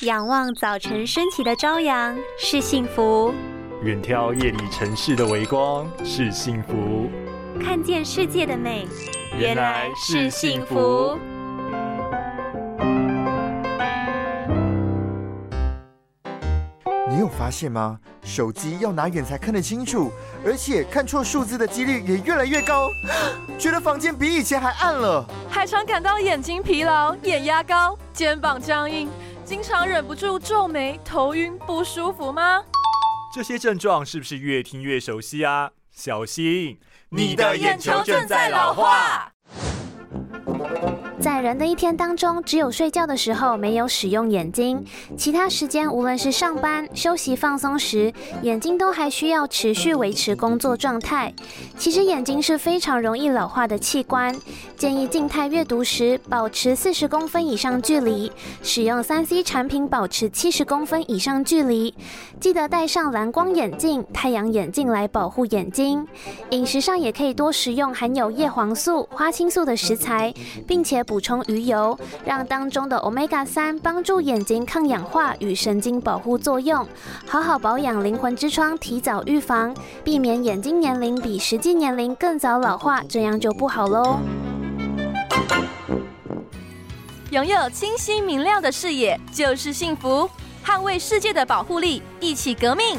仰望早晨升起的朝阳是幸福，远眺夜里城市的微光是幸福，看见世界的美原来是幸福。你有发现吗？手机要拿远才看得清楚，而且看错数字的几率也越来越高。觉得房间比以前还暗了，还常感到眼睛疲劳、眼压高、肩膀僵硬，经常忍不住皱眉、头晕不舒服吗？这些症状是不是越听越熟悉啊？小心，你的眼球正在老化。在人的一天当中，只有睡觉的时候没有使用眼睛，其他时间无论是上班、休息、放松时，眼睛都还需要持续维持工作状态。其实眼睛是非常容易老化的器官，建议静态阅读时保持四十公分以上距离，使用三 C 产品保持七十公分以上距离。记得戴上蓝光眼镜、太阳眼镜来保护眼睛。饮食上也可以多食用含有叶黄素、花青素的食材，并且补。补充鱼油，让当中的 omega 三帮助眼睛抗氧化与神经保护作用，好好保养灵魂之窗，提早预防，避免眼睛年龄比实际年龄更早老化，这样就不好喽。拥有清晰明亮的视野就是幸福，捍卫世界的保护力，一起革命。